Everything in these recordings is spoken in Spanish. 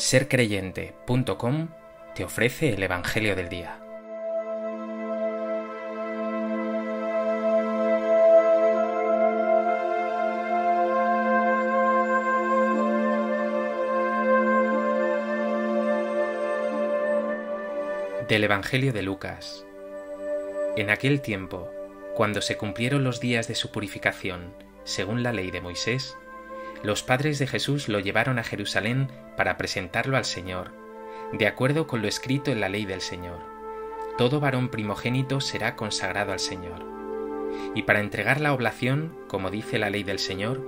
sercreyente.com te ofrece el Evangelio del Día. Del Evangelio de Lucas. En aquel tiempo, cuando se cumplieron los días de su purificación, según la ley de Moisés, los padres de Jesús lo llevaron a Jerusalén para presentarlo al Señor, de acuerdo con lo escrito en la ley del Señor. Todo varón primogénito será consagrado al Señor. Y para entregar la oblación, como dice la ley del Señor,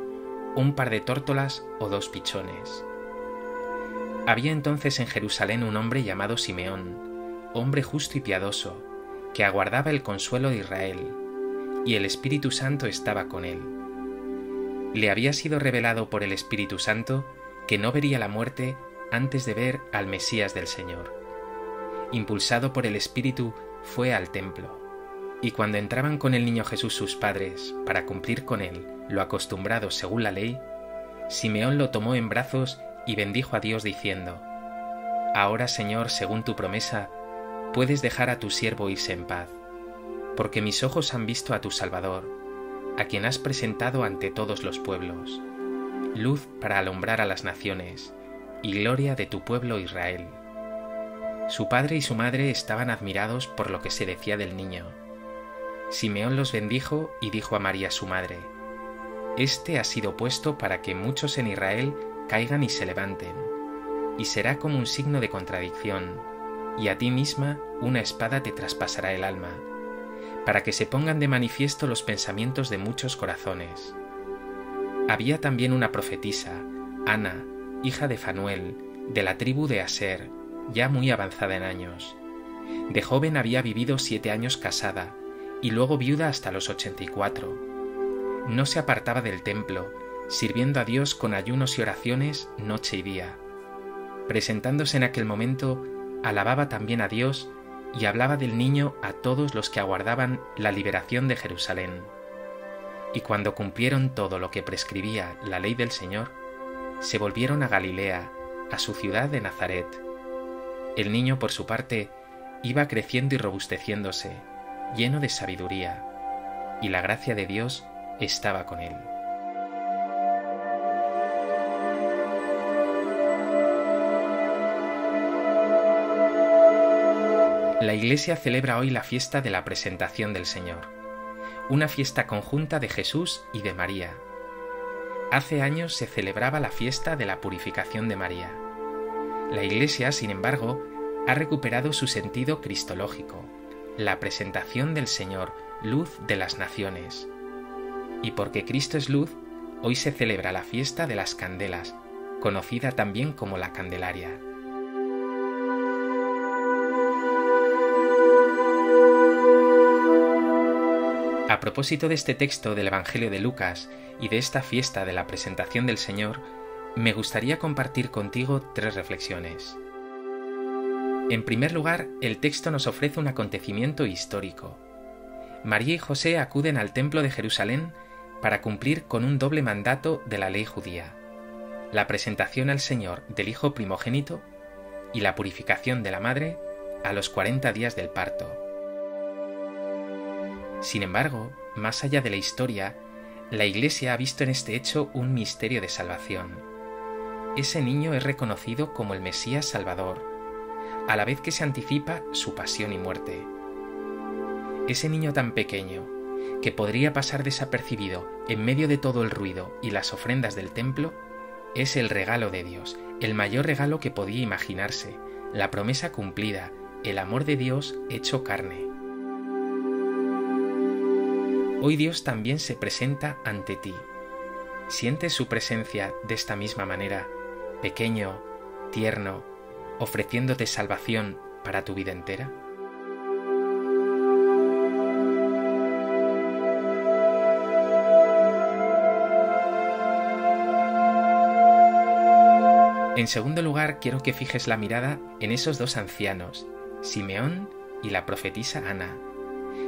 un par de tórtolas o dos pichones. Había entonces en Jerusalén un hombre llamado Simeón, hombre justo y piadoso, que aguardaba el consuelo de Israel, y el Espíritu Santo estaba con él le había sido revelado por el Espíritu Santo que no vería la muerte antes de ver al Mesías del Señor. Impulsado por el Espíritu, fue al templo, y cuando entraban con el niño Jesús sus padres para cumplir con él lo acostumbrado según la ley, Simeón lo tomó en brazos y bendijo a Dios diciendo, Ahora Señor, según tu promesa, puedes dejar a tu siervo irse en paz, porque mis ojos han visto a tu Salvador, a quien has presentado ante todos los pueblos, luz para alumbrar a las naciones y gloria de tu pueblo Israel. Su padre y su madre estaban admirados por lo que se decía del niño. Simeón los bendijo y dijo a María su madre, Este ha sido puesto para que muchos en Israel caigan y se levanten, y será como un signo de contradicción, y a ti misma una espada te traspasará el alma para que se pongan de manifiesto los pensamientos de muchos corazones. Había también una profetisa, Ana, hija de Fanuel, de la tribu de Aser, ya muy avanzada en años. De joven había vivido siete años casada, y luego viuda hasta los ochenta y cuatro. No se apartaba del templo, sirviendo a Dios con ayunos y oraciones noche y día. Presentándose en aquel momento, alababa también a Dios y hablaba del niño a todos los que aguardaban la liberación de Jerusalén. Y cuando cumplieron todo lo que prescribía la ley del Señor, se volvieron a Galilea, a su ciudad de Nazaret. El niño, por su parte, iba creciendo y robusteciéndose, lleno de sabiduría, y la gracia de Dios estaba con él. La Iglesia celebra hoy la fiesta de la presentación del Señor, una fiesta conjunta de Jesús y de María. Hace años se celebraba la fiesta de la purificación de María. La Iglesia, sin embargo, ha recuperado su sentido cristológico, la presentación del Señor, luz de las naciones. Y porque Cristo es luz, hoy se celebra la fiesta de las candelas, conocida también como la Candelaria. A propósito de este texto del Evangelio de Lucas y de esta fiesta de la presentación del Señor, me gustaría compartir contigo tres reflexiones. En primer lugar, el texto nos ofrece un acontecimiento histórico. María y José acuden al templo de Jerusalén para cumplir con un doble mandato de la ley judía, la presentación al Señor del Hijo primogénito y la purificación de la madre a los 40 días del parto. Sin embargo, más allá de la historia, la Iglesia ha visto en este hecho un misterio de salvación. Ese niño es reconocido como el Mesías Salvador, a la vez que se anticipa su pasión y muerte. Ese niño tan pequeño, que podría pasar desapercibido en medio de todo el ruido y las ofrendas del templo, es el regalo de Dios, el mayor regalo que podía imaginarse, la promesa cumplida, el amor de Dios hecho carne. Hoy Dios también se presenta ante ti. ¿Sientes su presencia de esta misma manera, pequeño, tierno, ofreciéndote salvación para tu vida entera? En segundo lugar, quiero que fijes la mirada en esos dos ancianos, Simeón y la profetisa Ana.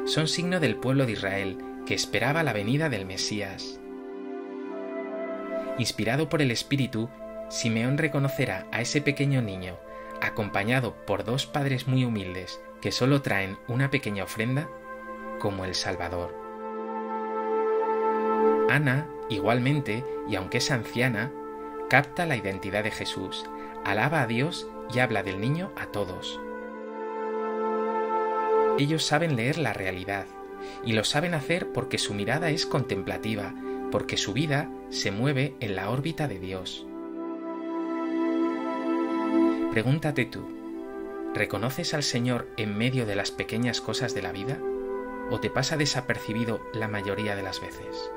Son signo del pueblo de Israel que esperaba la venida del Mesías. Inspirado por el Espíritu, Simeón reconocerá a ese pequeño niño, acompañado por dos padres muy humildes que solo traen una pequeña ofrenda, como el Salvador. Ana, igualmente, y aunque es anciana, capta la identidad de Jesús, alaba a Dios y habla del niño a todos. Ellos saben leer la realidad, y lo saben hacer porque su mirada es contemplativa, porque su vida se mueve en la órbita de Dios. Pregúntate tú, ¿reconoces al Señor en medio de las pequeñas cosas de la vida? ¿O te pasa desapercibido la mayoría de las veces?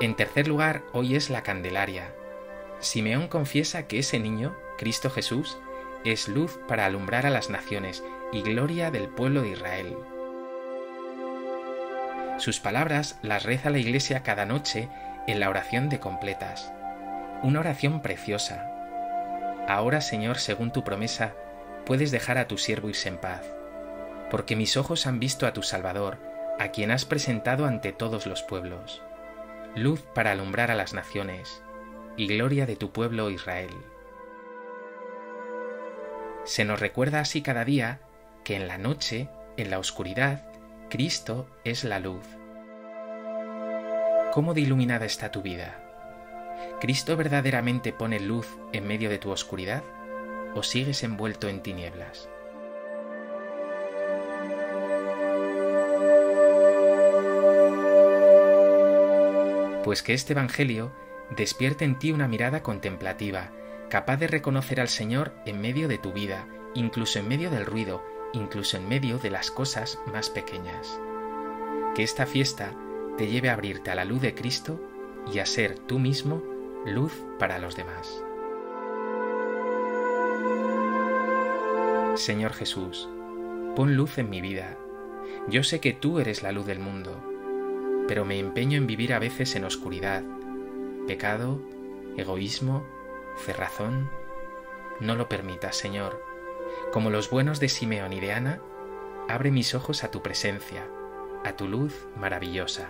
En tercer lugar, hoy es la Candelaria. Simeón confiesa que ese niño, Cristo Jesús, es luz para alumbrar a las naciones y gloria del pueblo de Israel. Sus palabras las reza la Iglesia cada noche en la oración de completas. Una oración preciosa. Ahora, Señor, según tu promesa, puedes dejar a tu siervo irse en paz, porque mis ojos han visto a tu Salvador, a quien has presentado ante todos los pueblos luz para alumbrar a las naciones, y gloria de tu pueblo Israel. Se nos recuerda así cada día que en la noche, en la oscuridad, Cristo es la luz. ¿Cómo de iluminada está tu vida? ¿Cristo verdaderamente pone luz en medio de tu oscuridad o sigues envuelto en tinieblas? pues que este Evangelio despierte en ti una mirada contemplativa, capaz de reconocer al Señor en medio de tu vida, incluso en medio del ruido, incluso en medio de las cosas más pequeñas. Que esta fiesta te lleve a abrirte a la luz de Cristo y a ser tú mismo luz para los demás. Señor Jesús, pon luz en mi vida. Yo sé que tú eres la luz del mundo pero me empeño en vivir a veces en oscuridad, pecado, egoísmo, cerrazón. No lo permitas, Señor. Como los buenos de Simeón y de Ana, abre mis ojos a tu presencia, a tu luz maravillosa.